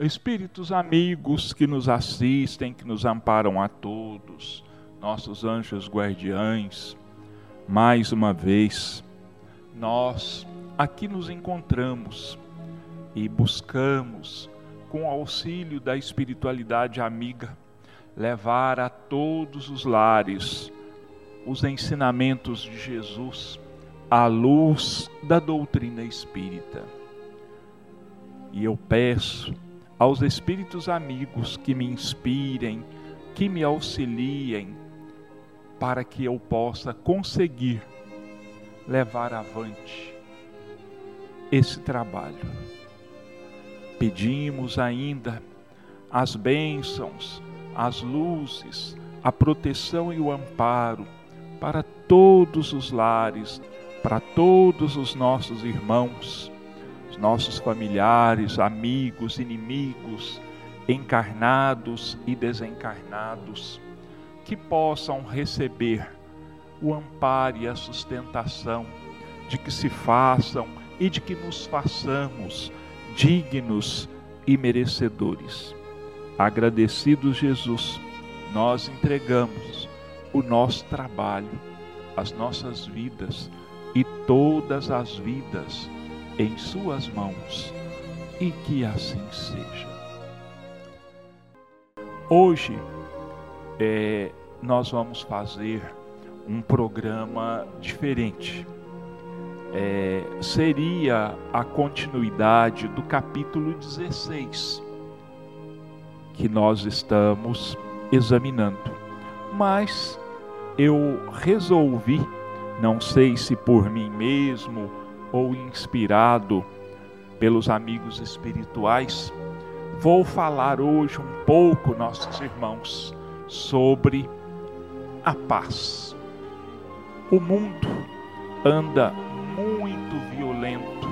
espíritos amigos que nos assistem, que nos amparam a todos, nossos anjos guardiães, mais uma vez, nós aqui nos encontramos e buscamos, com o auxílio da espiritualidade amiga, levar a todos os lares os ensinamentos de Jesus à luz da doutrina espírita. E eu peço aos espíritos amigos que me inspirem, que me auxiliem, para que eu possa conseguir levar avante esse trabalho. Pedimos ainda as bênçãos, as luzes, a proteção e o amparo para todos os lares, para todos os nossos irmãos, os nossos familiares, amigos, inimigos, encarnados e desencarnados, que possam receber o amparo e a sustentação, de que se façam e de que nos façamos dignos e merecedores. Agradecidos, Jesus, nós entregamos o nosso trabalho, as nossas vidas e todas as vidas em Suas mãos e que assim seja. Hoje é, nós vamos fazer um programa diferente. É, seria a continuidade do capítulo 16 que nós estamos examinando. Mas eu resolvi, não sei se por mim mesmo ou inspirado pelos amigos espirituais, vou falar hoje um pouco, nossos irmãos, sobre a paz. O mundo anda muito violento,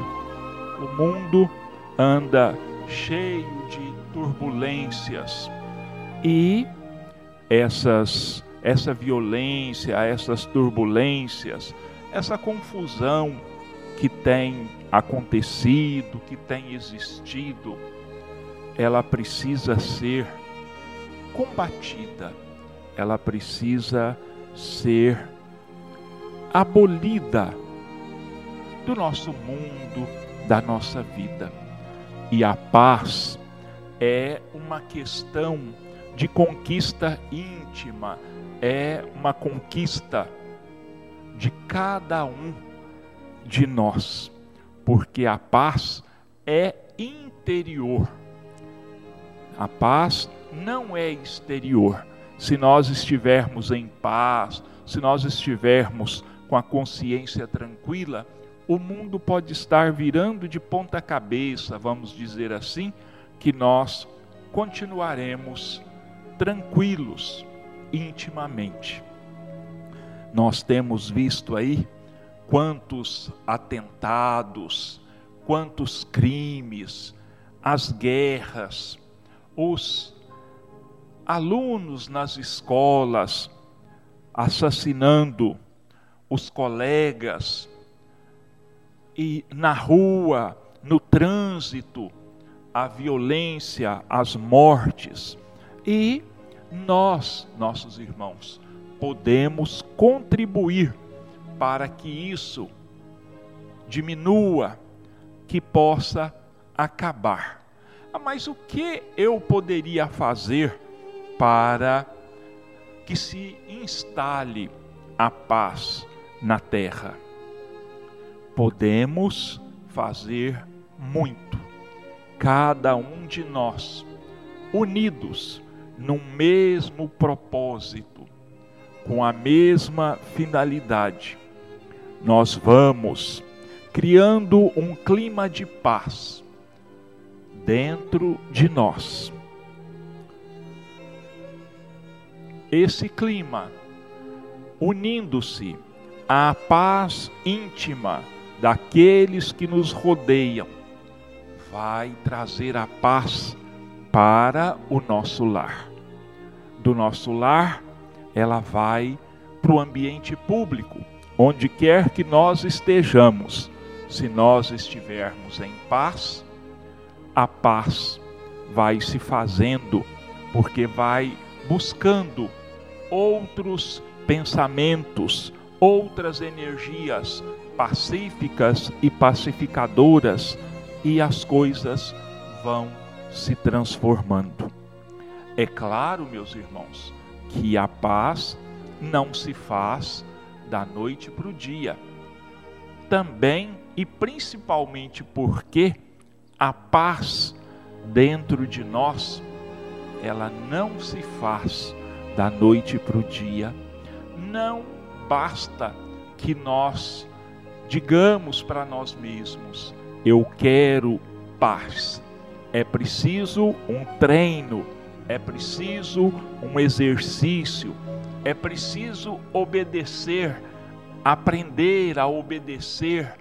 o mundo anda cheio de turbulências e essas essa violência, essas turbulências, essa confusão que tem acontecido, que tem existido, ela precisa ser combatida, ela precisa ser abolida do nosso mundo, da nossa vida. E a paz é uma questão de conquista íntima, é uma conquista de cada um de nós, porque a paz é interior. A paz não é exterior. Se nós estivermos em paz, se nós estivermos com a consciência tranquila, o mundo pode estar virando de ponta cabeça, vamos dizer assim, que nós continuaremos tranquilos intimamente. Nós temos visto aí quantos atentados, quantos crimes, as guerras, os alunos nas escolas assassinando os colegas e na rua, no trânsito, a violência, as mortes. E nós, nossos irmãos, podemos contribuir para que isso diminua, que possa acabar. Ah, mas o que eu poderia fazer para que se instale a paz na terra? Podemos fazer muito, cada um de nós, unidos num mesmo propósito, com a mesma finalidade. Nós vamos criando um clima de paz dentro de nós. Esse clima, unindo-se à paz íntima daqueles que nos rodeiam, vai trazer a paz para o nosso lar. Do nosso lar, ela vai para o ambiente público, onde quer que nós estejamos. Se nós estivermos em paz, a paz vai se fazendo, porque vai buscando outros pensamentos, outras energias pacíficas e pacificadoras, e as coisas vão se transformando. É claro, meus irmãos, que a paz não se faz da noite para o dia. Também e principalmente porque a paz dentro de nós, ela não se faz da noite para o dia. Não basta que nós digamos para nós mesmos: eu quero paz. É preciso um treino, é preciso um exercício, é preciso obedecer, aprender a obedecer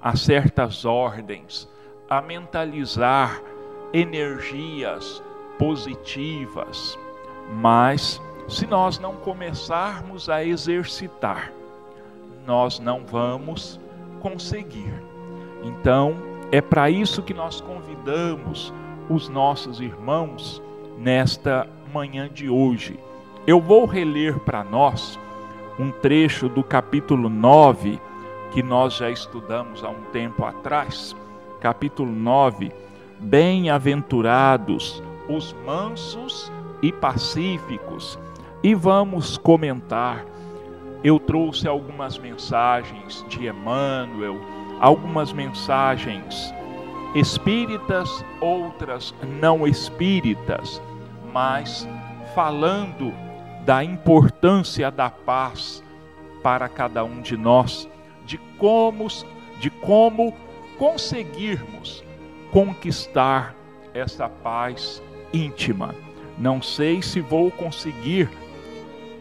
a certas ordens, a mentalizar energias positivas. Mas se nós não começarmos a exercitar, nós não vamos conseguir. Então, é para isso que nós convidamos os nossos irmãos nesta manhã de hoje. Eu vou reler para nós um trecho do capítulo 9 que nós já estudamos há um tempo atrás. Capítulo 9: Bem-aventurados os mansos e pacíficos. E vamos comentar. Eu trouxe algumas mensagens de Emmanuel algumas mensagens espíritas, outras não espíritas, mas falando da importância da paz para cada um de nós, de como, de como conseguirmos conquistar essa paz íntima. Não sei se vou conseguir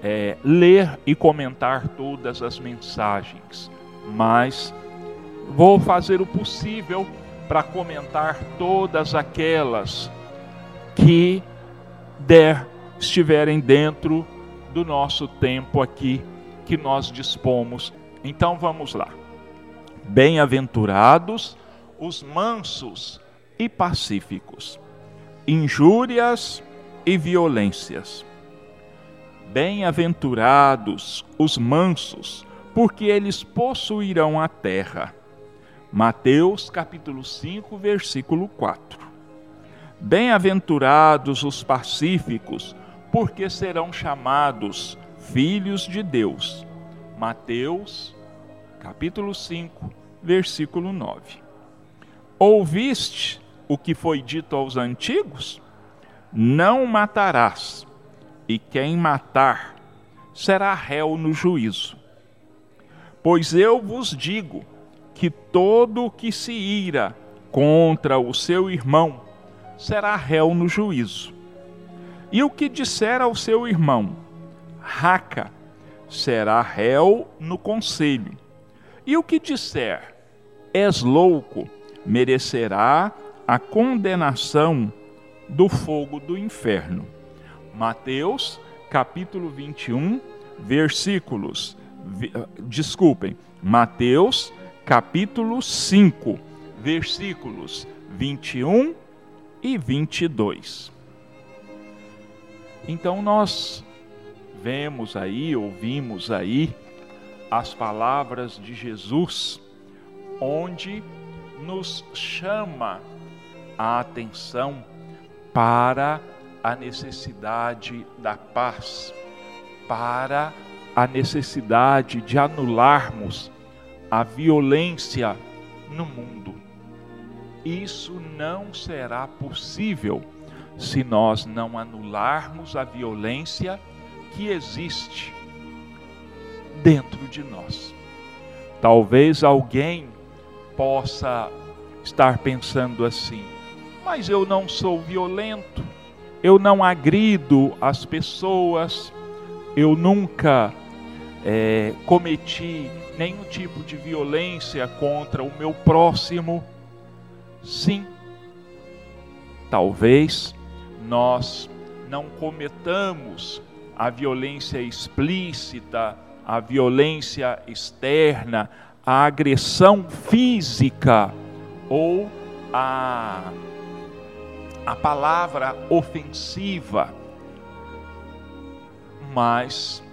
é, ler e comentar todas as mensagens, mas Vou fazer o possível para comentar todas aquelas que der estiverem dentro do nosso tempo aqui que nós dispomos. Então vamos lá. Bem-aventurados os mansos e pacíficos, injúrias e violências. Bem-aventurados os mansos, porque eles possuirão a terra. Mateus capítulo 5, versículo 4. Bem-aventurados os pacíficos, porque serão chamados filhos de Deus. Mateus capítulo 5, versículo 9. Ouviste o que foi dito aos antigos? Não matarás, e quem matar será réu no juízo. Pois eu vos digo que todo o que se ira contra o seu irmão será réu no juízo. E o que disser ao seu irmão, raca, será réu no conselho. E o que disser, és louco, merecerá a condenação do fogo do inferno. Mateus, capítulo 21, versículos. Desculpem, Mateus, capítulo 5, versículos 21 e 22. Então nós vemos aí, ouvimos aí as palavras de Jesus, onde nos chama a atenção para a necessidade da paz, para a necessidade de anularmos a violência no mundo. Isso não será possível se nós não anularmos a violência que existe dentro de nós. Talvez alguém possa estar pensando assim: mas eu não sou violento, eu não agrido as pessoas, eu nunca é, cometi nenhum tipo de violência contra o meu próximo. Sim, talvez nós não cometamos a violência explícita, a violência externa, a agressão física ou a a palavra ofensiva, mas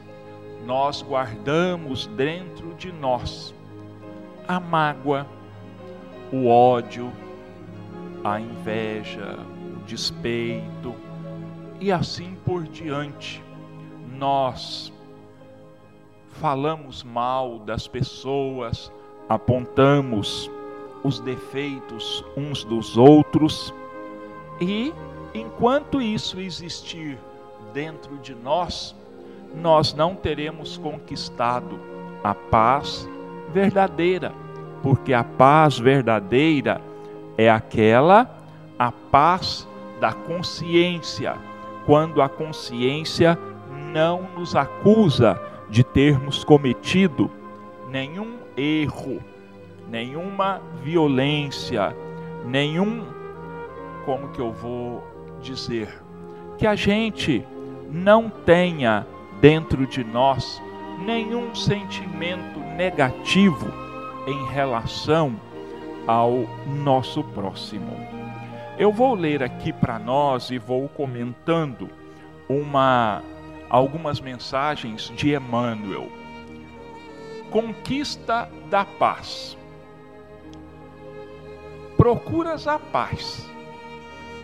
nós guardamos dentro de nós a mágoa, o ódio, a inveja, o despeito e assim por diante. Nós falamos mal das pessoas, apontamos os defeitos uns dos outros e enquanto isso existir dentro de nós, nós não teremos conquistado a paz verdadeira, porque a paz verdadeira é aquela a paz da consciência, quando a consciência não nos acusa de termos cometido nenhum erro, nenhuma violência, nenhum como que eu vou dizer, que a gente não tenha dentro de nós nenhum sentimento negativo em relação ao nosso próximo. Eu vou ler aqui para nós e vou comentando uma algumas mensagens de Emmanuel. Conquista da paz. Procuras a paz,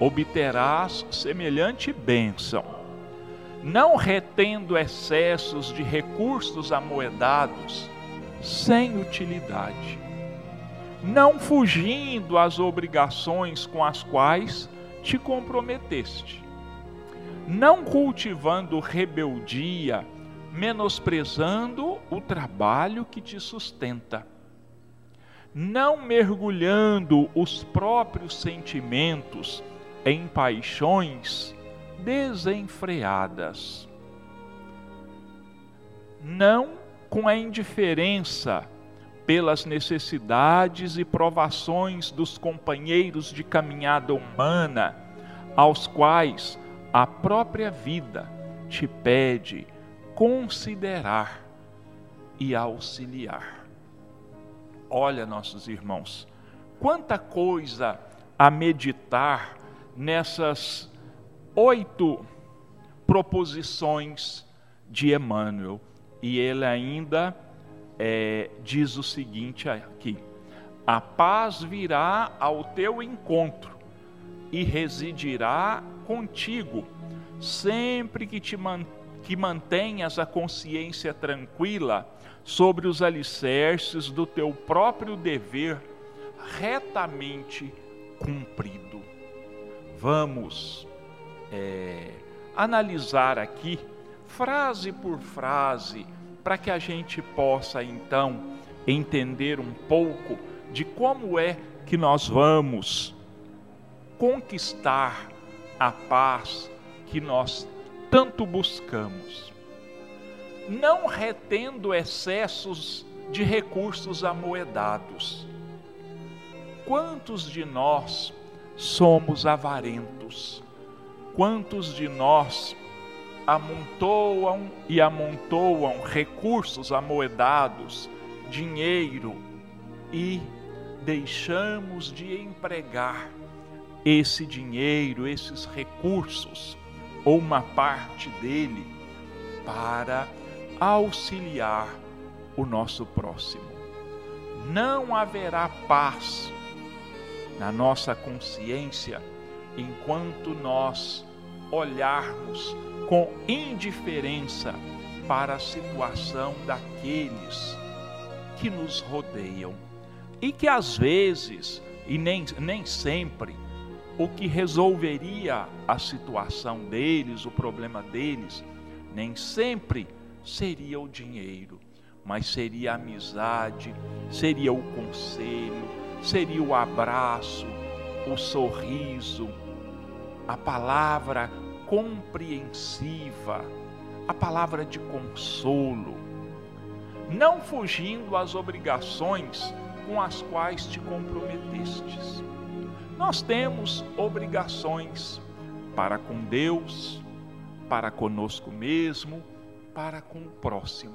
obterás semelhante bênção, não retendo excessos de recursos amoedados sem utilidade, não fugindo às obrigações com as quais te comprometeste não cultivando rebeldia, menosprezando o trabalho que te sustenta, não mergulhando os próprios sentimentos em paixões desenfreadas, não com a indiferença pelas necessidades e provações dos companheiros de caminhada humana, aos quais a própria vida te pede considerar e auxiliar. Olha, nossos irmãos, quanta coisa a meditar nessas oito proposições de Emmanuel. E ele ainda é, diz o seguinte aqui: a paz virá ao teu encontro e residirá contigo, sempre que te man, que mantenhas a consciência tranquila sobre os alicerces do teu próprio dever retamente cumprido. Vamos é, analisar aqui, frase por frase, para que a gente possa então entender um pouco de como é que nós vamos conquistar a paz que nós tanto buscamos, não retendo excessos de recursos amoedados. Quantos de nós somos avarentos? Quantos de nós amontoam e amontoam recursos amoedados, dinheiro e deixamos de empregar esse dinheiro, esses recursos, ou uma parte dele, para auxiliar o nosso próximo. Não haverá paz na nossa consciência enquanto nós olharmos com indiferença para a situação daqueles que nos rodeiam. E que às vezes, e nem, nem sempre, o que resolveria a situação deles, o problema deles, nem sempre seria o dinheiro, mas seria a amizade, seria o conselho, seria o abraço, o sorriso, a palavra compreensiva, a palavra de consolo, não fugindo às obrigações com as quais te comprometestes. Nós temos obrigações para com Deus, para conosco mesmo, para com o próximo.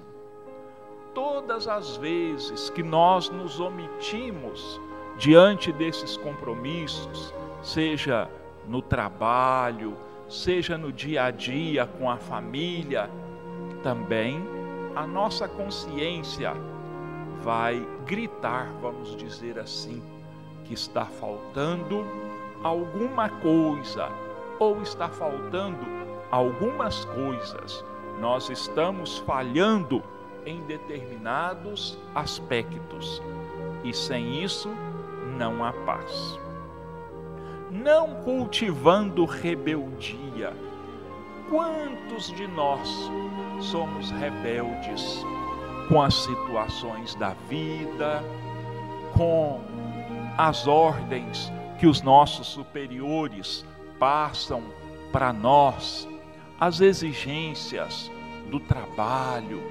Todas as vezes que nós nos omitimos diante desses compromissos, seja no trabalho, seja no dia a dia com a família, também a nossa consciência vai gritar, vamos dizer assim, que está faltando alguma coisa ou está faltando algumas coisas. Nós estamos falhando em determinados aspectos e sem isso não há paz. Não cultivando rebeldia. Quantos de nós somos rebeldes com as situações da vida, com as ordens que os nossos superiores passam para nós, as exigências do trabalho,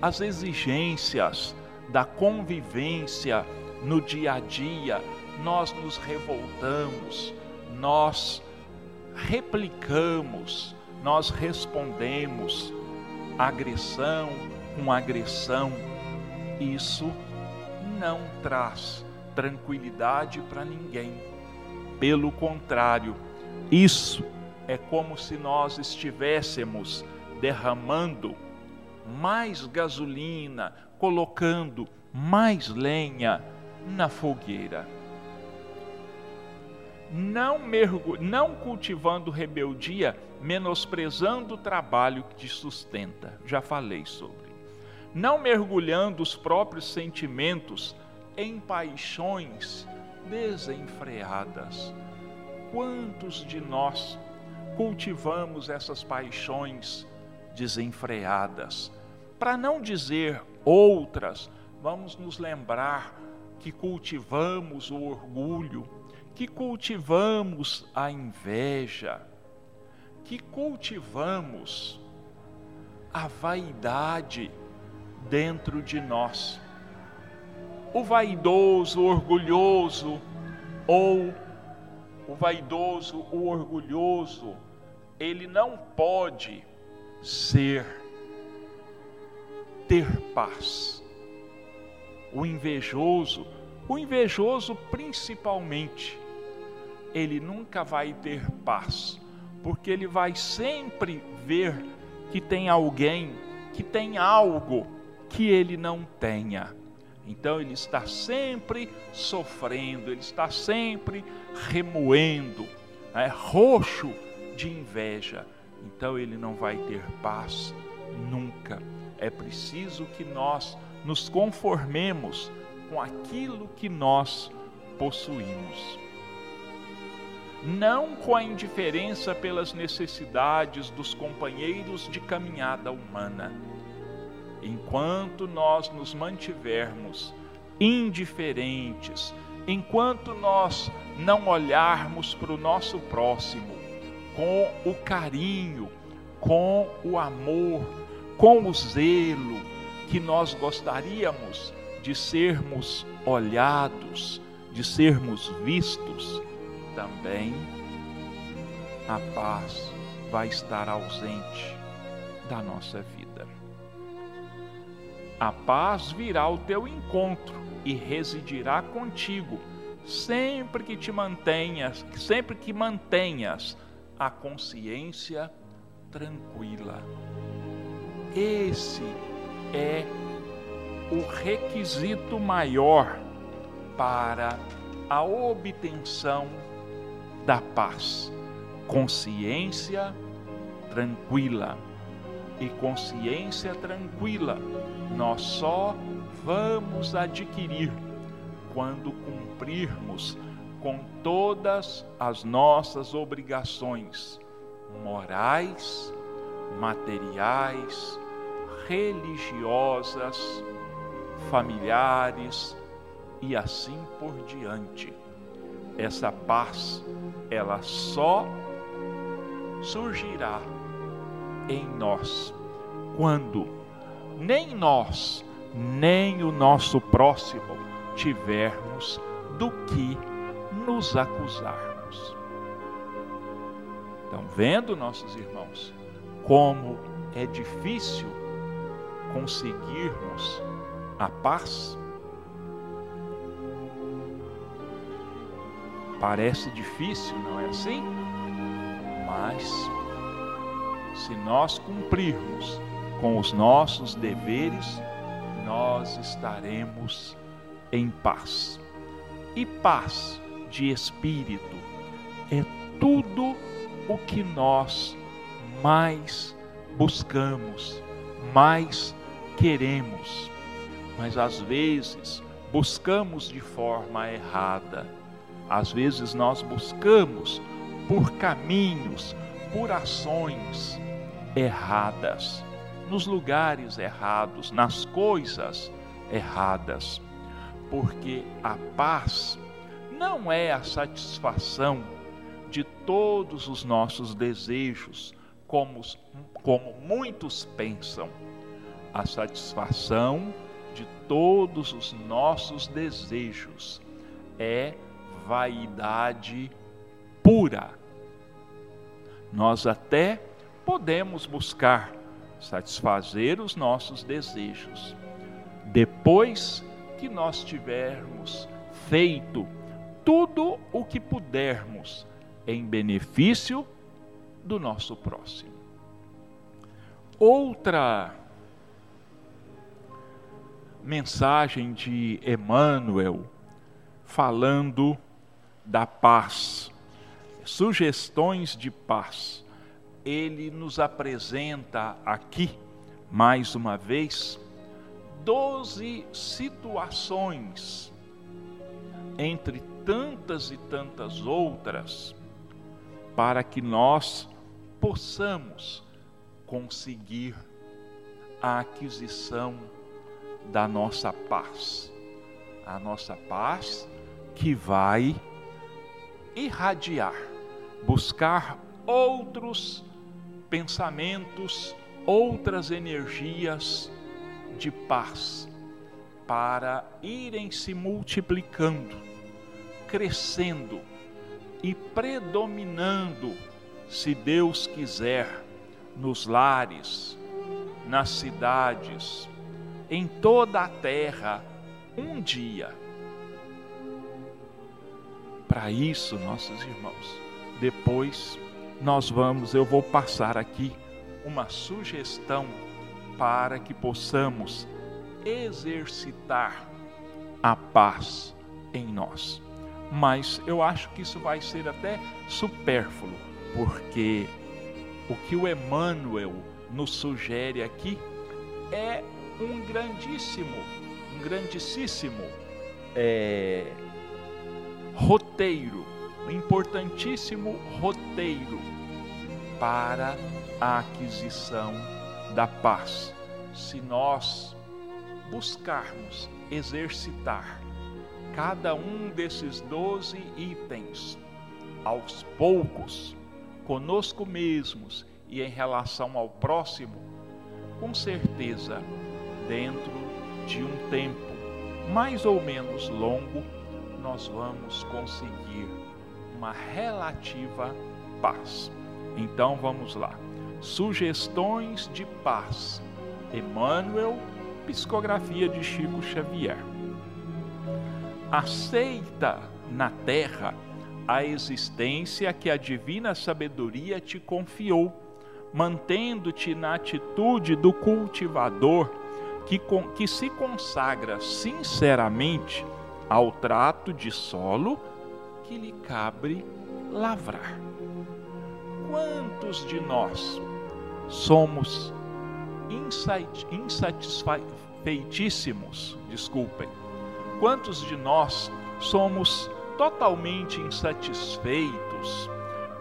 as exigências da convivência no dia a dia, nós nos revoltamos, nós replicamos, nós respondemos agressão com agressão. Isso não traz tranquilidade para ninguém. Pelo contrário, isso é como se nós estivéssemos derramando mais gasolina, colocando mais lenha na fogueira. Não, mergulh... não cultivando rebeldia, menosprezando o trabalho que te sustenta. Já falei sobre. Não mergulhando os próprios sentimentos em paixões desenfreadas. Quantos de nós cultivamos essas paixões desenfreadas? Para não dizer outras, vamos nos lembrar que cultivamos o orgulho, que cultivamos a inveja, que cultivamos a vaidade dentro de nós. O vaidoso, o orgulhoso, ou o vaidoso, o orgulhoso, ele não pode ser ter paz. O invejoso, o invejoso principalmente, ele nunca vai ter paz, porque ele vai sempre ver que tem alguém que tem algo que ele não tenha. Então ele está sempre sofrendo, ele está sempre remoendo, é roxo de inveja. Então ele não vai ter paz nunca. É preciso que nós nos conformemos com aquilo que nós possuímos. Não com a indiferença pelas necessidades dos companheiros de caminhada humana. Enquanto nós nos mantivermos indiferentes, enquanto nós não olharmos para o nosso próximo com o carinho, com o amor, com o zelo que nós gostaríamos de sermos olhados, de sermos vistos, também a paz vai estar ausente da nossa vida. A paz virá ao teu encontro e residirá contigo, sempre que te mantenhas, sempre que mantenhas a consciência tranquila. Esse é o requisito maior para a obtenção da paz. Consciência tranquila. E consciência tranquila nós só vamos adquirir quando cumprirmos com todas as nossas obrigações morais, materiais, religiosas, familiares e assim por diante. Essa paz, ela só surgirá em nós quando nem nós, nem o nosso próximo tivermos do que nos acusarmos. Estão vendo, nossos irmãos, como é difícil conseguirmos a paz? Parece difícil, não é assim? Mas se nós cumprirmos com os nossos deveres, nós estaremos em paz. E paz de espírito é tudo o que nós mais buscamos, mais queremos. Mas às vezes buscamos de forma errada. Às vezes nós buscamos por caminhos, por ações erradas, nos lugares errados, nas coisas erradas. Porque a paz não é a satisfação de todos os nossos desejos, como, como muitos pensam. A satisfação de todos os nossos desejos é vaidade pura. Nós até podemos buscar satisfazer os nossos desejos. Depois que nós tivermos feito tudo o que pudermos em benefício do nosso próximo. Outra mensagem de Emmanuel falando da paz, sugestões de paz. Ele nos apresenta aqui, mais uma vez, doze situações, entre tantas e tantas outras, para que nós possamos conseguir a aquisição da nossa paz. A nossa paz que vai irradiar, buscar outros pensamentos, outras energias de paz para irem se multiplicando, crescendo e predominando, se Deus quiser, nos lares, nas cidades, em toda a terra, um dia. Para isso, nossos irmãos, depois nós vamos, eu vou passar aqui uma sugestão para que possamos exercitar a paz em nós. Mas eu acho que isso vai ser até supérfluo, porque o que o Emmanuel nos sugere aqui é um grandíssimo, um grandíssimo é, roteiro, um importantíssimo roteiro para a aquisição da paz. Se nós buscarmos exercitar cada um desses doze itens aos poucos, conosco mesmos e em relação ao próximo, com certeza, dentro de um tempo mais ou menos longo, nós vamos conseguir uma relativa paz. Então vamos lá. Sugestões de paz. Emmanuel, psicografia de Chico Xavier. Aceita na terra a existência que a divina sabedoria te confiou, mantendo-te na atitude do cultivador que, que se consagra sinceramente ao trato de solo que lhe cabe lavrar. Quantos de nós somos insatisfeitíssimos, desculpem, quantos de nós somos totalmente insatisfeitos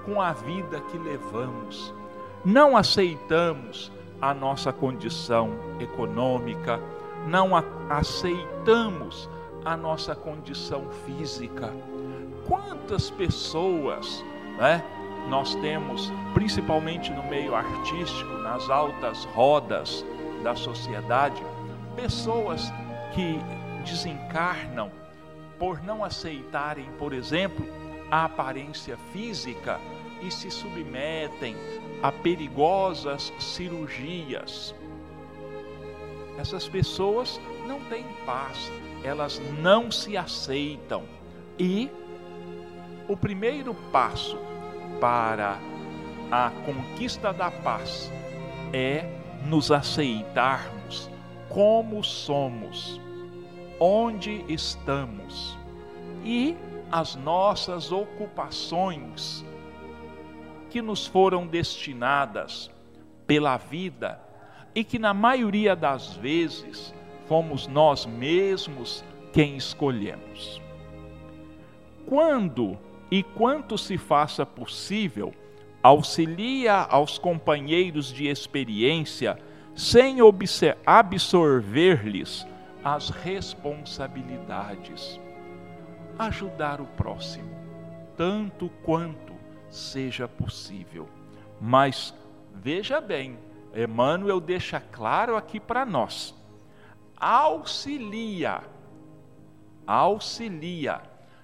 com a vida que levamos. Não aceitamos a nossa condição econômica, não aceitamos a nossa condição física. Quantas pessoas, né, nós temos, principalmente no meio artístico, nas altas rodas da sociedade, pessoas que desencarnam por não aceitarem, por exemplo, a aparência física e se submetem a perigosas cirurgias. Essas pessoas não têm paz, elas não se aceitam. E o primeiro passo para a conquista da paz é nos aceitarmos como somos, onde estamos. E as nossas ocupações que nos foram destinadas pela vida e que na maioria das vezes fomos nós mesmos quem escolhemos. Quando e quanto se faça possível, auxilia aos companheiros de experiência sem absorver-lhes as responsabilidades. Ajudar o próximo, tanto quanto seja possível. Mas veja bem, Emmanuel deixa claro aqui para nós: auxilia, auxilia,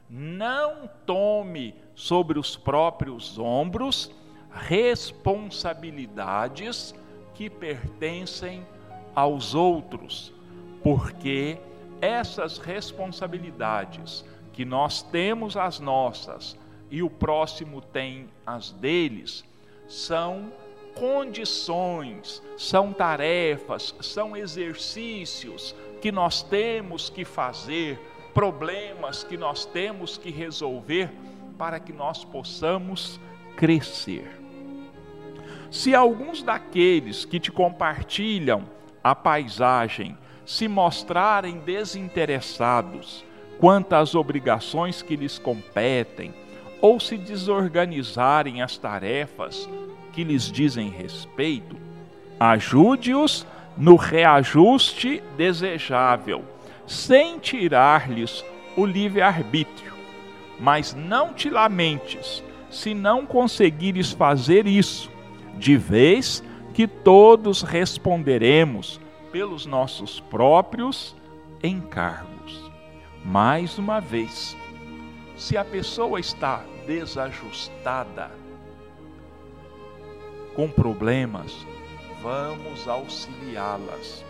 não tome sobre os próprios ombros responsabilidades que pertencem aos outros, porque essas responsabilidades que nós temos as nossas e o próximo tem as deles, são condições, são tarefas, são exercícios que nós temos que fazer, problemas que nós temos que resolver para que nós possamos crescer. Se alguns daqueles que te compartilham a paisagem se mostrarem desinteressados quanto às obrigações que lhes competem, ou se desorganizarem as tarefas que lhes dizem respeito, ajude-os no reajuste desejável, sem tirar-lhes o livre-arbítrio. Mas não te lamentes se não conseguires fazer isso, de vez que todos responderemos pelos nossos próprios encargos. Mais uma vez, se a pessoa está desajustada, com problemas, vamos auxiliá-las,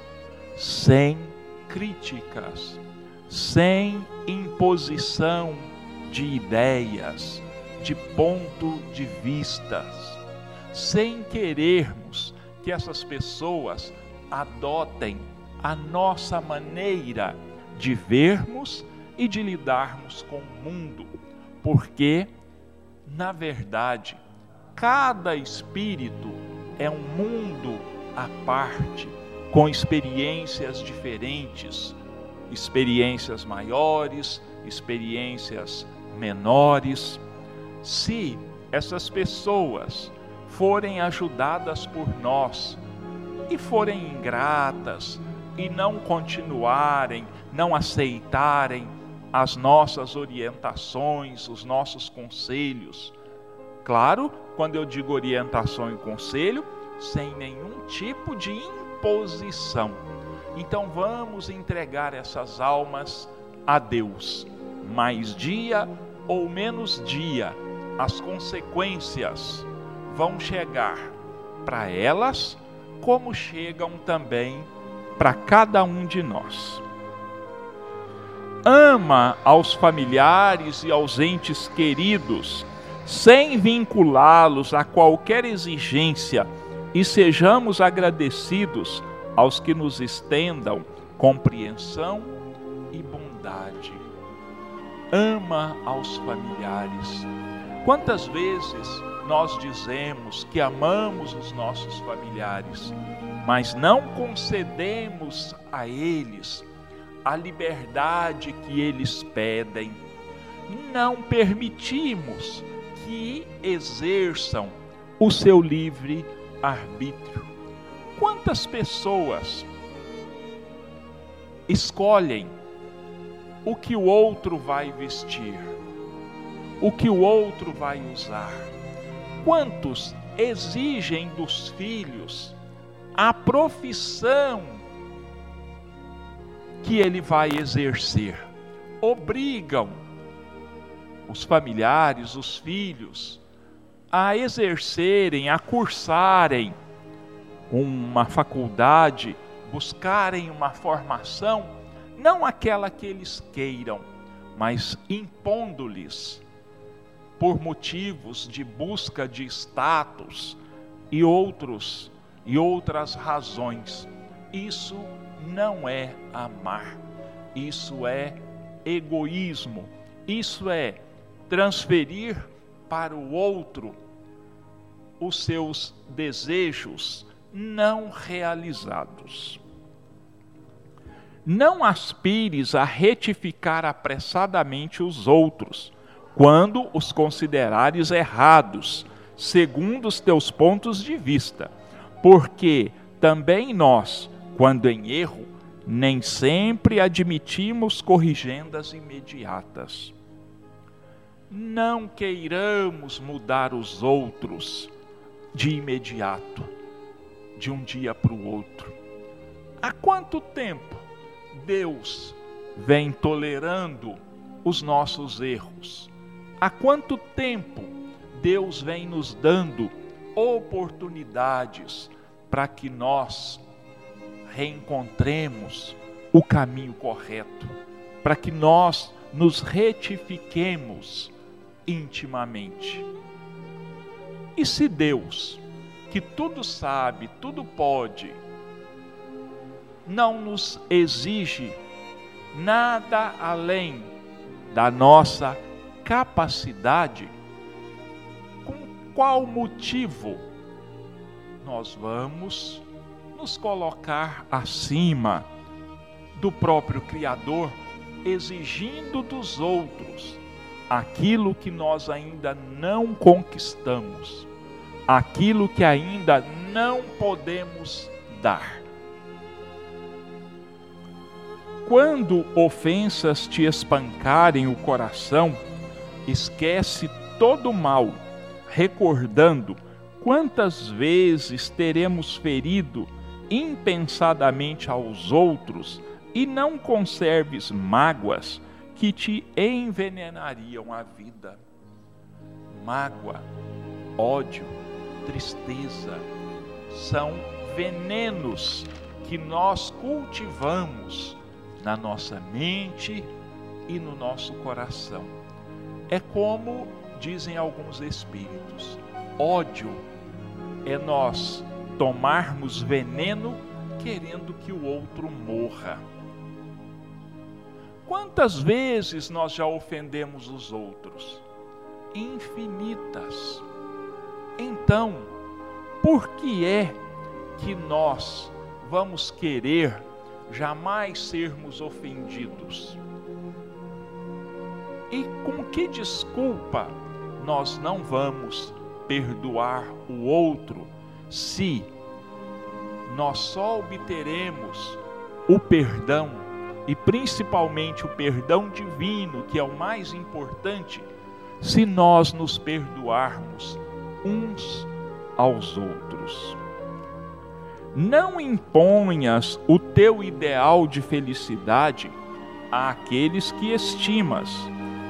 sem críticas, sem imposição de ideias, de ponto de vistas, sem querermos que essas pessoas adotem a nossa maneira de vermos e de lidarmos com o mundo, porque, na verdade, cada espírito é um mundo à parte, com experiências diferentes, experiências maiores, experiências menores. Se essas pessoas forem ajudadas por nós e forem ingratas e não continuarem, não aceitarem as nossas orientações, os nossos conselhos. Claro, quando eu digo orientação e conselho, sem nenhum tipo de imposição. Então vamos entregar essas almas a Deus. Mais dia ou menos dia, as consequências vão chegar para elas, como chegam também para cada um de nós ama aos familiares e aos entes queridos, sem vinculá-los a qualquer exigência, e sejamos agradecidos aos que nos estendam compreensão e bondade. Ama aos familiares. Quantas vezes nós dizemos que amamos os nossos familiares, mas não concedemos a eles a liberdade que eles pedem. Não permitimos que exerçam o seu livre arbítrio. Quantas pessoas escolhem o que o outro vai vestir, o que o outro vai usar? Quantos exigem dos filhos a profissão que ele vai exercer. Obrigam os familiares, os filhos, a exercerem, a cursarem uma faculdade, buscarem uma formação, não aquela que eles queiram, mas impondo-lhes por motivos de busca de status e outros e outras razões. Isso não é amar. Isso é egoísmo. Isso é transferir para o outro os seus desejos não realizados. Não aspires a retificar apressadamente os outros, quando os considerares errados, segundo os teus pontos de vista, porque também nós, quando em erro, nem sempre admitimos corrigendas imediatas. Não queiramos mudar os outros de imediato, de um dia para o outro. Há quanto tempo Deus vem tolerando os nossos erros? Há quanto tempo Deus vem nos dando oportunidades para que nós reencontremos o caminho correto, para que nós nos retifiquemos intimamente. E se Deus, que tudo sabe, tudo pode, não nos exige nada além da nossa capacidade, com qual motivo nós vamos nos colocar acima do próprio Criador, exigindo dos outros aquilo que nós ainda não conquistamos, aquilo que ainda não podemos dar. Quando ofensas te espancarem o coração, esquece todo o mal, recordando quantas vezes teremos ferido impensadamente aos outros e não conserves mágoas que te envenenariam a vida. Mágoa, ódio, tristeza são venenos que nós cultivamos na nossa mente e no nosso coração. É como dizem alguns espíritos: ódio é nós tomarmos veneno querendo que o outro morra. Quantas vezes nós já ofendemos os outros? Infinitas. Então, por que é que nós vamos querer jamais sermos ofendidos? E com que desculpa nós não vamos perdoar o outro se nós só obteremos o perdão e principalmente o perdão divino, que é o mais importante, se nós nos perdoarmos uns aos outros. Não imponhas o teu ideal de felicidade àqueles que estimas,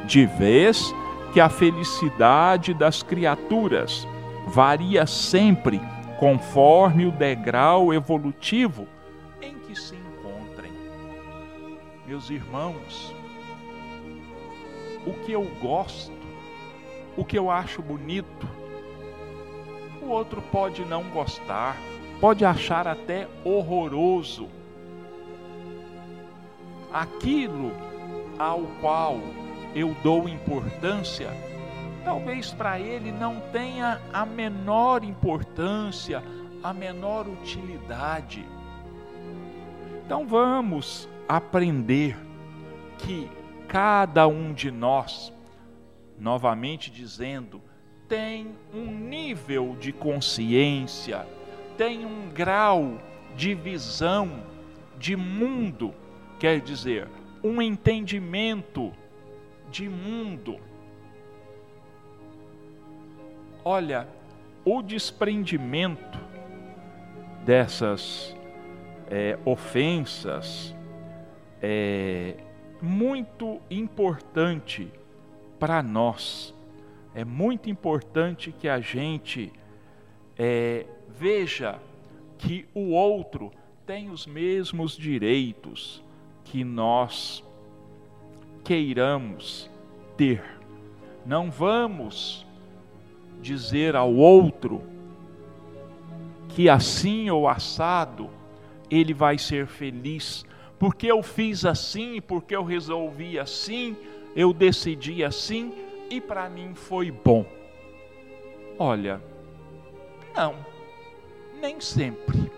de vez que a felicidade das criaturas varia sempre conforme o degrau evolutivo meus irmãos, o que eu gosto, o que eu acho bonito, o outro pode não gostar, pode achar até horroroso. Aquilo ao qual eu dou importância, talvez para ele não tenha a menor importância, a menor utilidade. Então vamos aprender que cada um de nós, novamente dizendo, tem um nível de consciência, tem um grau de visão de mundo, quer dizer, um entendimento de mundo. Olha, o desprendimento dessas é, ofensas, é muito importante para nós. É muito importante que a gente é, veja que o outro tem os mesmos direitos que nós queiramos ter. Não vamos dizer ao outro que assim ou assado ele vai ser feliz, porque eu fiz assim, porque eu resolvi assim, eu decidi assim e para mim foi bom. Olha, não, nem sempre.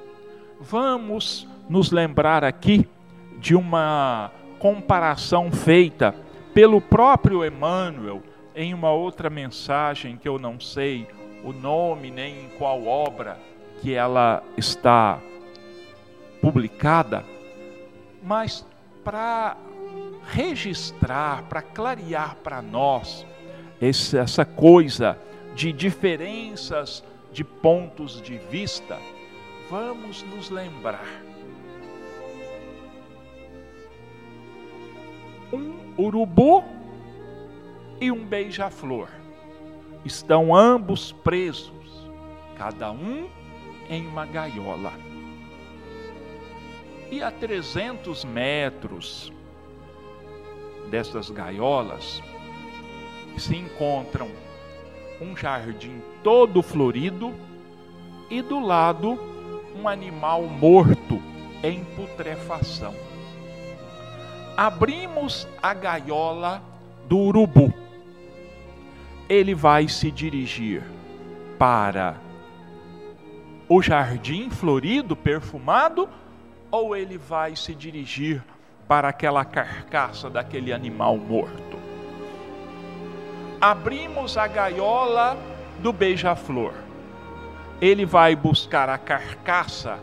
Vamos nos lembrar aqui de uma comparação feita pelo próprio Emmanuel em uma outra mensagem que eu não sei o nome nem em qual obra que ela está publicada, mas para registrar, para clarear para nós essa coisa de diferenças de pontos de vista, vamos nos lembrar. Um urubu e um beija-flor estão ambos presos, cada um em uma gaiola. E a 300 metros dessas gaiolas se encontram um jardim todo florido e do lado um animal morto em putrefação. Abrimos a gaiola do urubu. Ele vai se dirigir para o jardim florido, perfumado, ou ele vai se dirigir para aquela carcaça daquele animal morto? Abrimos a gaiola do beija-flor. Ele vai buscar a carcaça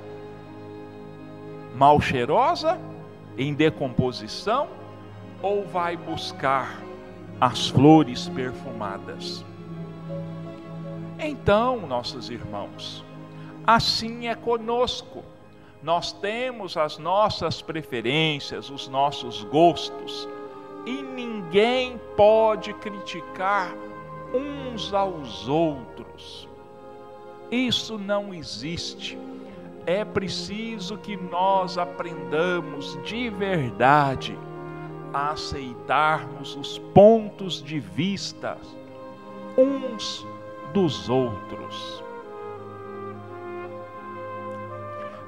mal cheirosa, em decomposição, ou vai buscar as flores perfumadas? Então, nossos irmãos, assim é conosco. Nós temos as nossas preferências, os nossos gostos, e ninguém pode criticar uns aos outros. Isso não existe. É preciso que nós aprendamos de verdade a aceitarmos os pontos de vista uns dos outros.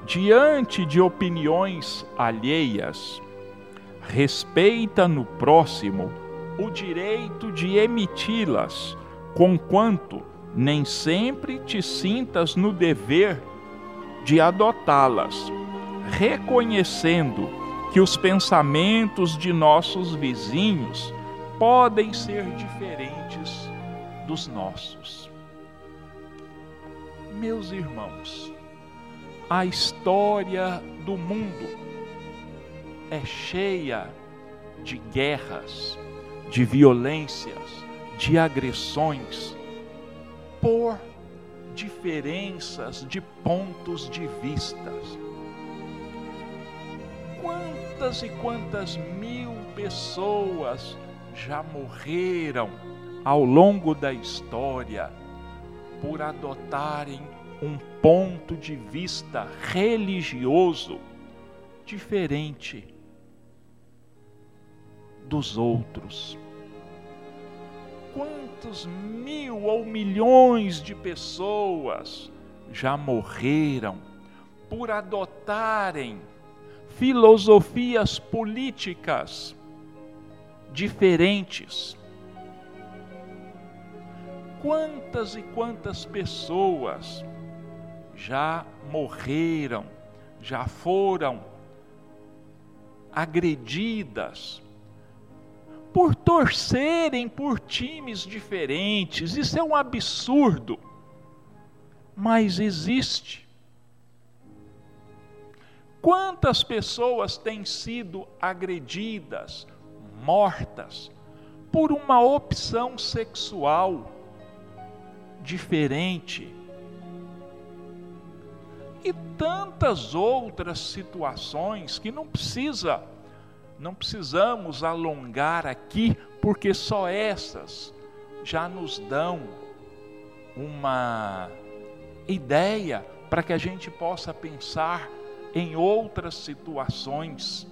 Diante de opiniões alheias, respeita no próximo o direito de emiti-las, conquanto nem sempre te sintas no dever de adotá-las, reconhecendo que os pensamentos de nossos vizinhos podem ser diferentes dos nossos. Meus irmãos, a história do mundo é cheia de guerras, de violências, de agressões, por diferenças de pontos de vistas. Quantas e quantas mil pessoas já morreram ao longo da história por adotarem um ponto de vista religioso diferente dos outros. Quantos mil ou milhões de pessoas já morreram por adotarem filosofias políticas diferentes? Quantas e quantas pessoas já morreram, já foram agredidas por torcerem por times diferentes. Isso é um absurdo. Mas existe. Quantas pessoas têm sido agredidas, mortas, por uma opção sexual diferente? E tantas outras situações que não precisa não precisamos alongar aqui, porque só essas já nos dão uma ideia para que a gente possa pensar em outras situações.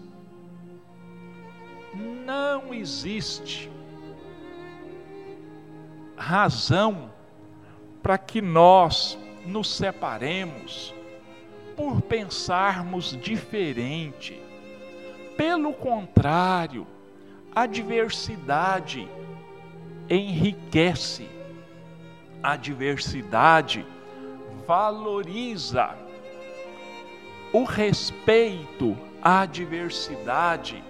Não existe razão para que nós nos separemos por pensarmos diferente. Pelo contrário, a diversidade enriquece, a diversidade valoriza. O respeito à diversidade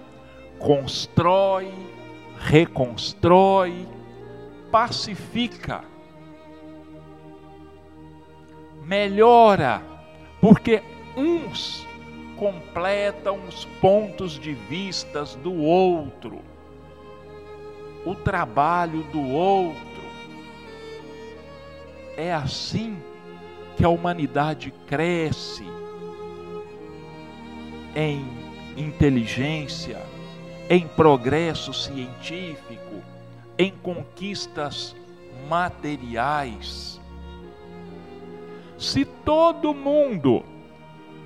constrói, reconstrói, pacifica, melhora, porque uns completam os pontos de vistas do outro, o trabalho do outro. É assim que a humanidade cresce em inteligência, em progresso científico, em conquistas materiais. Se todo mundo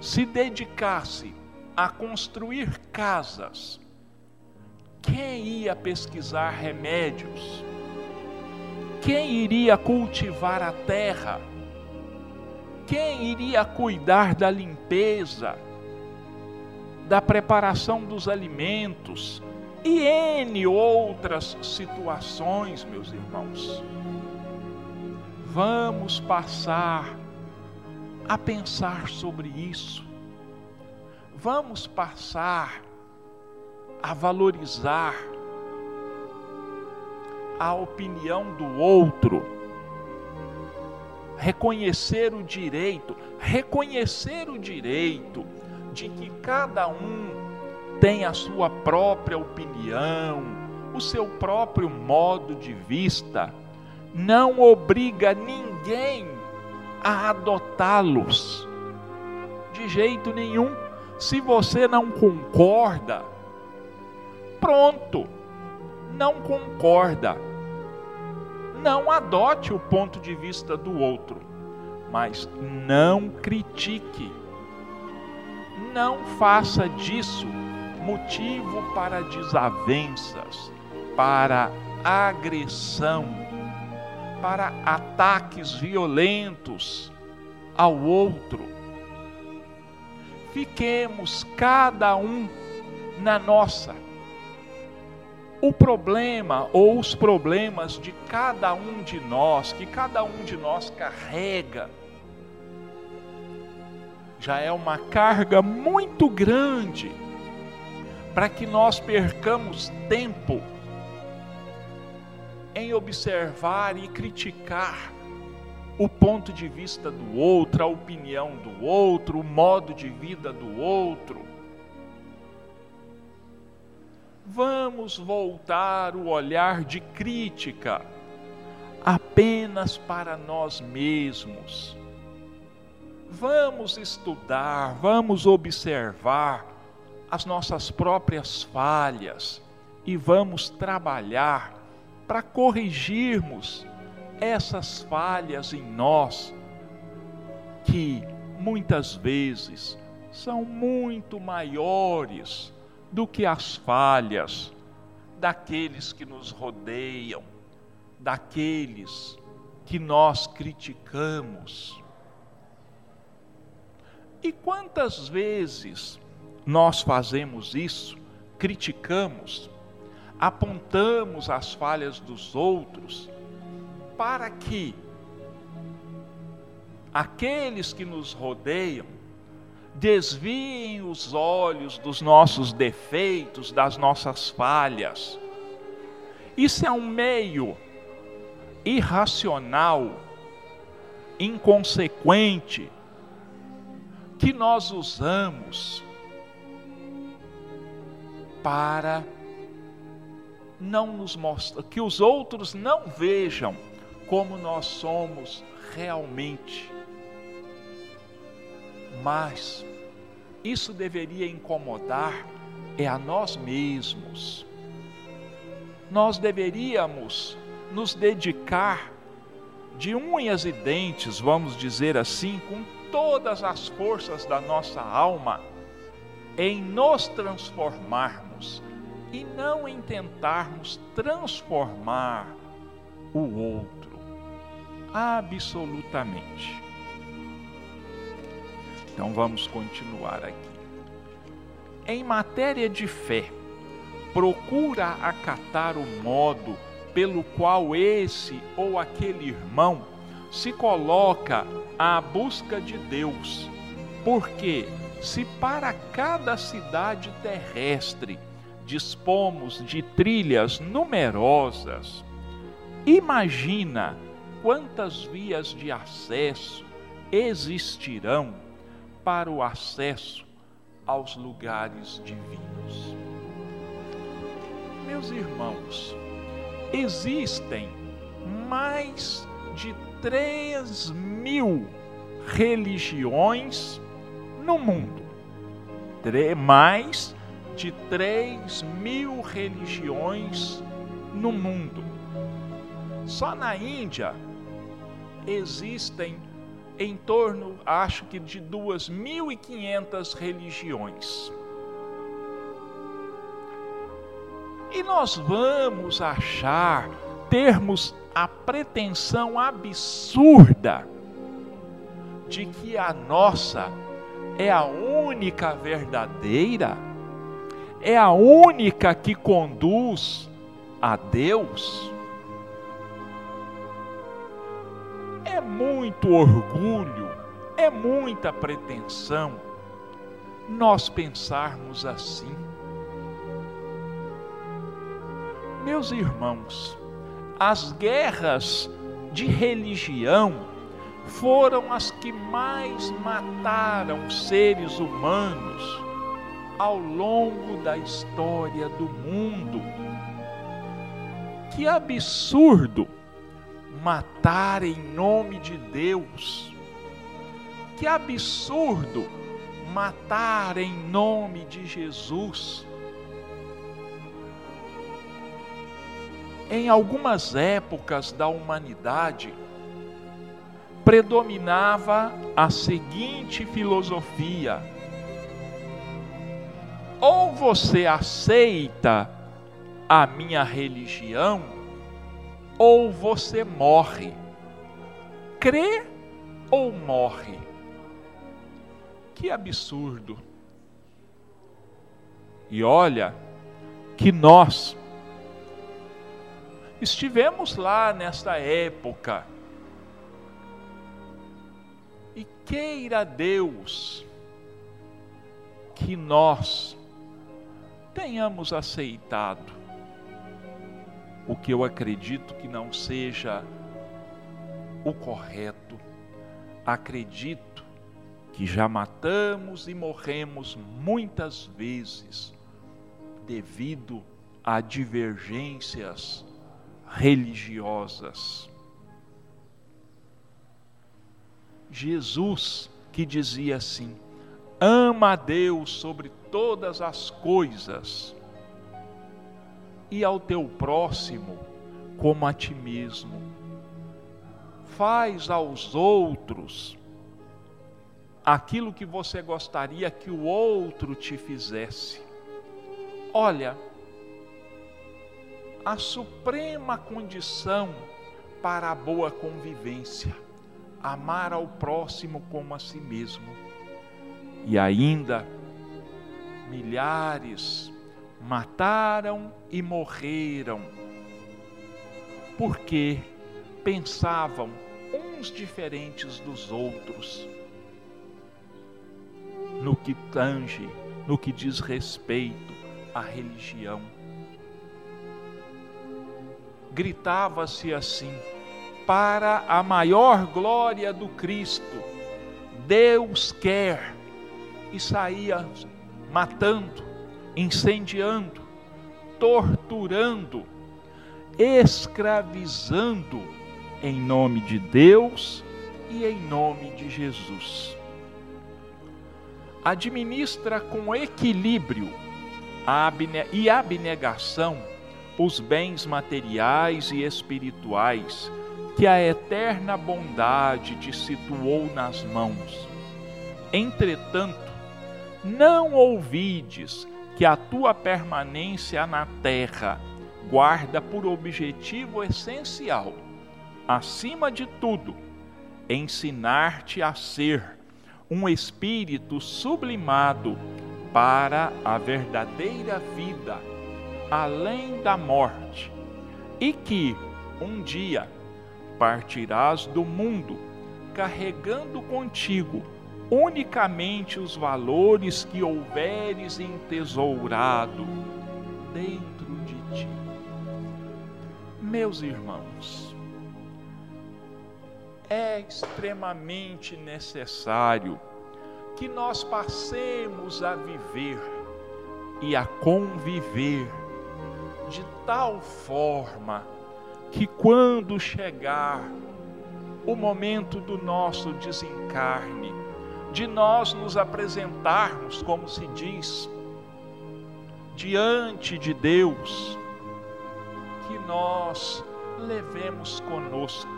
se dedicasse a construir casas, quem ia pesquisar remédios? Quem iria cultivar a terra? Quem iria cuidar da limpeza, da preparação dos alimentos e N outras situações, meus irmãos? Vamos passar a pensar sobre isso. Vamos passar a valorizar a opinião do outro, reconhecer o direito, reconhecer o direito de que cada um tem a sua própria opinião, o seu próprio modo de vista, não obriga ninguém a adotá-los. De jeito nenhum. Se você não concorda, pronto, não concorda. Não adote o ponto de vista do outro, mas não critique. Não faça disso motivo para desavenças, para agressão para ataques violentos ao outro. Fiquemos cada um na nossa. O problema ou os problemas de cada um de nós, que cada um de nós carrega, já é uma carga muito grande para que nós percamos tempo em observar e criticar o ponto de vista do outro, a opinião do outro, o modo de vida do outro. Vamos voltar o olhar de crítica apenas para nós mesmos. Vamos estudar, vamos observar as nossas próprias falhas e vamos trabalhar para corrigirmos essas falhas em nós, que muitas vezes são muito maiores do que as falhas daqueles que nos rodeiam, daqueles que nós criticamos. E quantas vezes nós fazemos isso, criticamos, apontamos as falhas dos outros para que aqueles que nos rodeiam desviem os olhos dos nossos defeitos, das nossas falhas. Isso é um meio irracional, inconsequente, que nós usamos para não nos mostra, que os outros não vejam como nós somos realmente. Mas isso deveria incomodar é a nós mesmos. Nós deveríamos nos dedicar de unhas e dentes, vamos dizer assim, com todas as forças da nossa alma, em nos transformarmos e não em tentarmos transformar o outro. Absolutamente. Então vamos continuar aqui. Em matéria de fé, procura acatar o modo pelo qual esse ou aquele irmão se coloca à busca de Deus. Porque se para cada cidade terrestre dispomos de trilhas numerosas, imagina quantas vias de acesso existirão para o acesso aos lugares divinos. Meus irmãos, existem mais de 3 mil religiões no mundo. Mais de 3 mil religiões no mundo. Só na Índia existem em torno, acho que, de 2.500 religiões. E nós vamos achar, termos a pretensão absurda de que a nossa é a única verdadeira, é a única que conduz a Deus. É muito orgulho, é muita pretensão nós pensarmos assim. Meus irmãos, as guerras de religião foram as que mais mataram seres humanos ao longo da história do mundo. Que absurdo matar em nome de Deus. Que absurdo matar em nome de Jesus. Em algumas épocas da humanidade, predominava a seguinte filosofia: ou você aceita a minha religião, ou você morre. Crê ou morre. Que absurdo. E olha que nós estivemos lá nesta época. E queira Deus que nós tenhamos aceitado o que eu acredito que não seja o correto. Acredito que já matamos e morremos muitas vezes devido a divergências religiosas. Jesus que dizia assim: ama a Deus sobre todas as coisas e ao teu próximo como a ti mesmo. Faz aos outros aquilo que você gostaria que o outro te fizesse. Olha, a suprema condição para a boa convivência, amar ao próximo como a si mesmo. E ainda, milhares mataram e morreram, porque pensavam uns diferentes dos outros no que tange, no que diz respeito à religião. Gritava-se assim: para a maior glória do Cristo, Deus quer, e saía matando, incendiando, torturando, escravizando em nome de Deus e em nome de Jesus. Administra com equilíbrio e abnegação os bens materiais e espirituais que a eterna bondade te situou nas mãos. Entretanto, não ouvides que a tua permanência na terra guarda por objetivo essencial, acima de tudo, ensinar-te a ser um espírito sublimado para a verdadeira vida além da morte, e que um dia partirás do mundo carregando contigo unicamente os valores que houveres entesourado dentro de ti. Meus irmãos, é extremamente necessário que nós passemos a viver e a conviver de tal forma que quando chegar o momento do nosso desencarne, de nós nos apresentarmos, como se diz, diante de Deus, que nós levemos conosco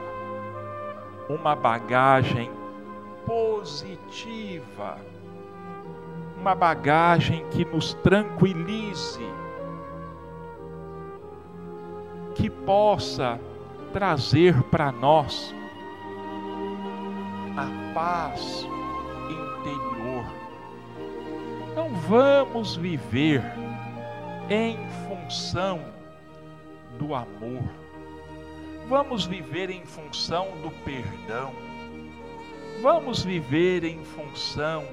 uma bagagem positiva, uma bagagem que nos tranquilize, que possa trazer para nós a paz Não vamos viver em função do amor Vamos viver em função do perdão. Vamos viver em função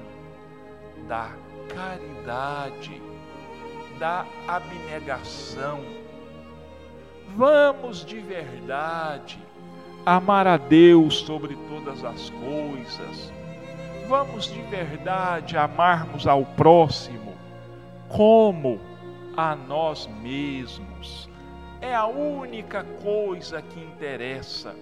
da caridade, da abnegação. Vamos de verdade amar a Deus sobre todas as coisas. Vamos de verdade amarmos ao próximo como a nós mesmos. É a única coisa que interessa,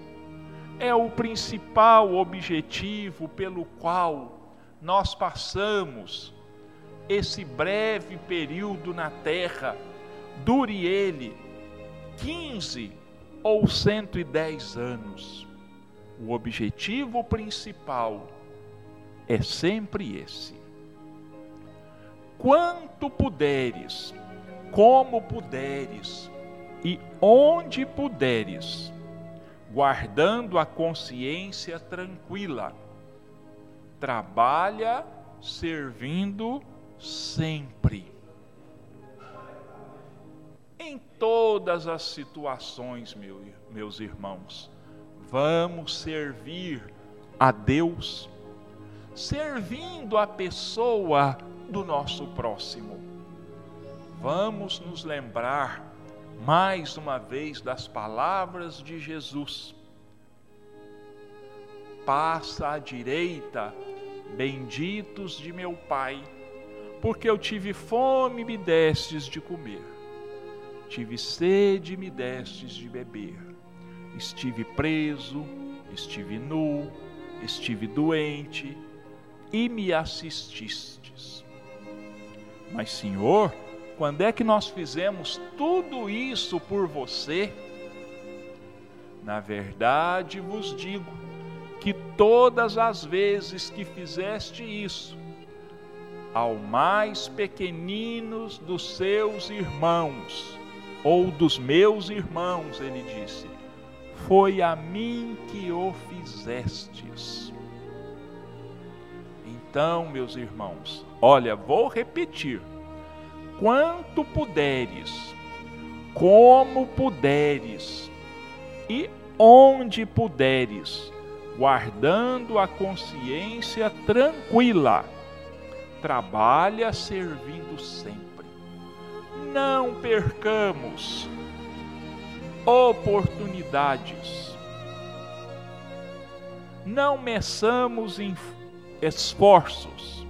é o principal objetivo pelo qual nós passamos esse breve período na terra, dure ele 15 ou 110 anos. O objetivo principal é sempre esse. Quanto puderes, como puderes, e onde puderes, guardando a consciência tranquila, trabalha servindo sempre. Em todas as situações, meu, meus irmãos, vamos servir a Deus, servindo a pessoa do nosso próximo. Vamos nos lembrar mais uma vez das palavras de Jesus. Passa à direita, benditos de meu Pai, porque eu tive fome e me destes de comer, tive sede e me destes de beber, estive preso, estive nu, estive doente e me assististes. Mas, Senhor, quando é que nós fizemos tudo isso por você? Na verdade vos digo que todas as vezes que fizeste isso, ao mais pequeninos dos seus irmãos, ou dos meus irmãos, ele disse, foi a mim que o fizestes. Então, meus irmãos, olha, vou repetir quanto puderes, como puderes e onde puderes, guardando a consciência tranquila. Trabalha servindo sempre. Não percamos oportunidades. Não meçamos em esforços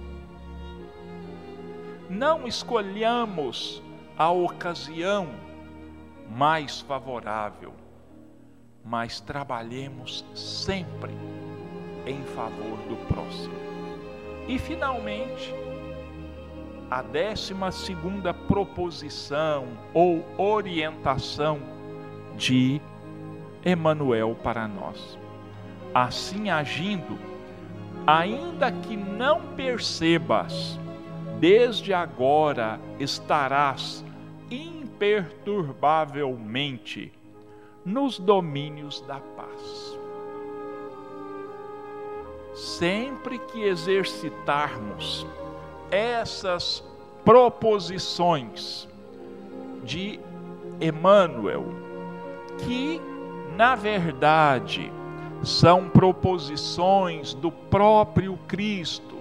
não escolhamos a ocasião mais favorável, mas trabalhemos sempre em favor do próximo. E finalmente, a décima segunda proposição ou orientação de Emmanuel para nós. Assim agindo, ainda que não percebas desde agora estarás imperturbavelmente nos domínios da paz. Sempre que exercitarmos essas proposições de Emmanuel, que na verdade são proposições do próprio Cristo,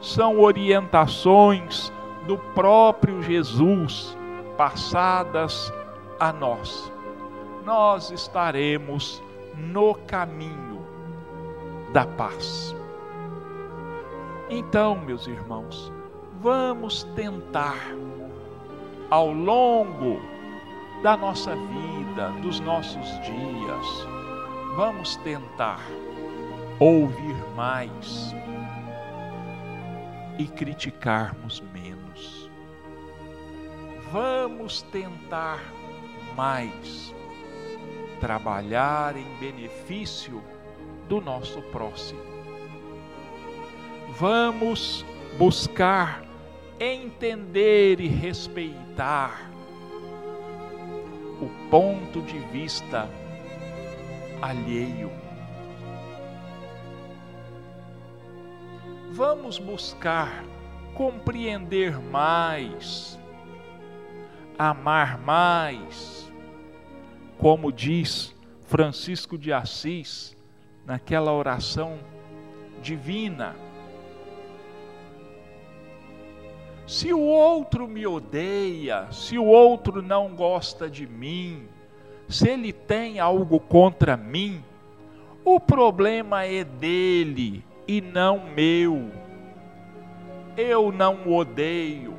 são orientações do próprio Jesus passadas a nós. Nós estaremos no caminho da paz. Então, meus irmãos, vamos tentar ao longo da nossa vida, dos nossos dias, vamos tentar ouvir mais e criticarmos menos. Vamos tentar mais trabalhar em benefício do nosso próximo. Vamos buscar entender e respeitar o ponto de vista alheio. Vamos buscar compreender mais, amar mais, como diz Francisco de Assis naquela oração divina. Se o outro me odeia, se o outro não gosta de mim, se ele tem algo contra mim, o problema é dele e não meu. Eu não o odeio.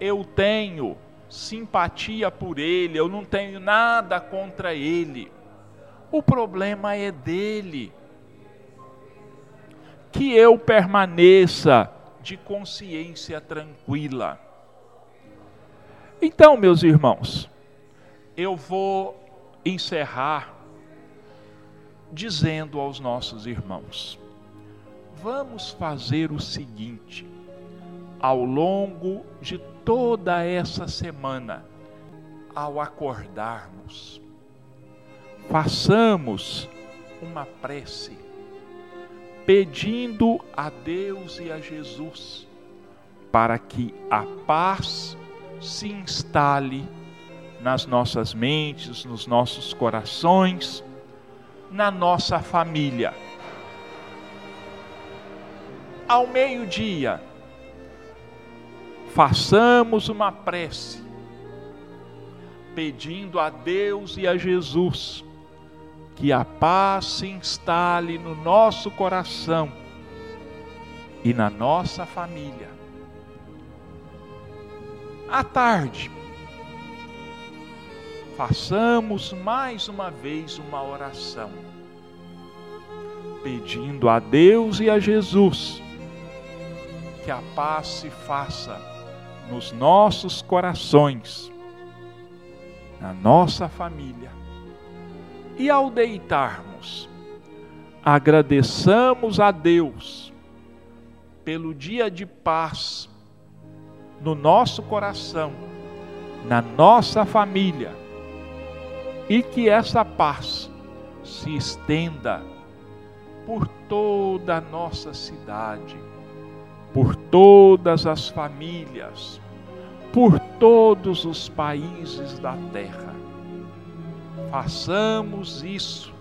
Eu tenho simpatia por ele, eu não tenho nada contra ele. O problema é dele que eu permaneça de consciência tranquila. Então, meus irmãos, eu vou encerrar dizendo aos nossos irmãos: vamos fazer o seguinte, ao longo de toda essa semana, ao acordarmos, façamos uma prece pedindo a Deus e a Jesus para que a paz se instale nas nossas mentes, nos nossos corações, na nossa família. Ao meio-dia, façamos uma prece, pedindo a Deus e a Jesus que a paz se instale no nosso coração e na nossa família. À tarde, façamos mais uma vez uma oração, pedindo a Deus e a Jesus que a paz se faça nos nossos corações, na nossa família. E ao deitarmos, agradeçamos a Deus pelo dia de paz no nosso coração, na nossa família, e que essa paz se estenda por toda a nossa cidade, por todas as famílias, por todos os países da terra Façamos isso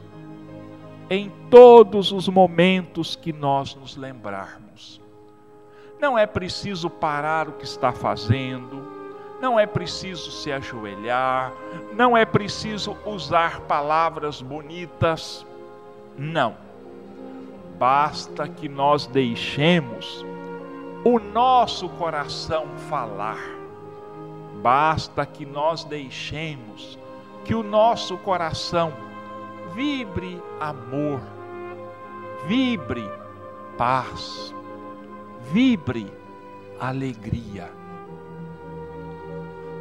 em todos os momentos que nós nos lembrarmos. Não é preciso parar o que está fazendo, não é preciso se ajoelhar, não é preciso usar palavras bonitas. Não. Basta que nós deixemos o nosso coração falar. Basta que nós deixemos que o nosso coração vibre amor, vibre paz, vibre alegria.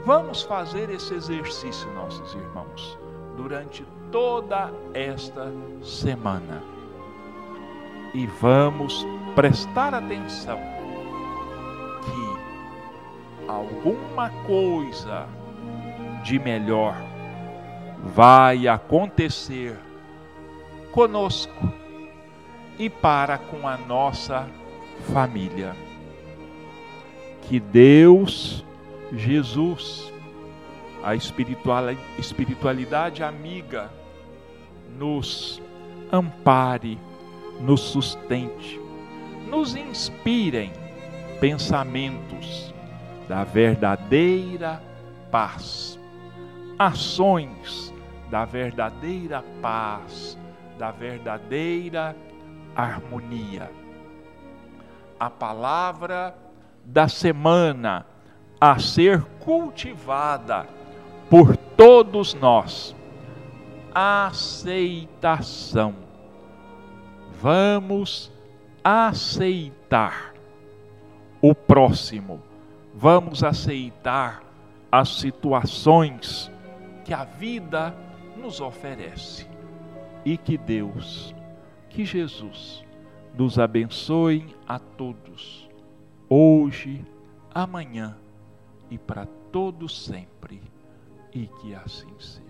Vamos fazer esse exercício, nossos irmãos, durante toda esta semana. E vamos prestar atenção que alguma coisa de melhor vai acontecer conosco e para com a nossa família. Que Deus, Jesus, a espiritualidade amiga, nos ampare, nos sustente, nos inspirem pensamentos da verdadeira paz, ações da verdadeira paz, da verdadeira harmonia. A palavra da semana a ser cultivada por todos nós. Aceitação. Vamos aceitar o próximo. Vamos aceitar as situações que a vida nos oferece. E que Deus, que Jesus, nos abençoe a todos, hoje, amanhã e para todos sempre. E que assim seja.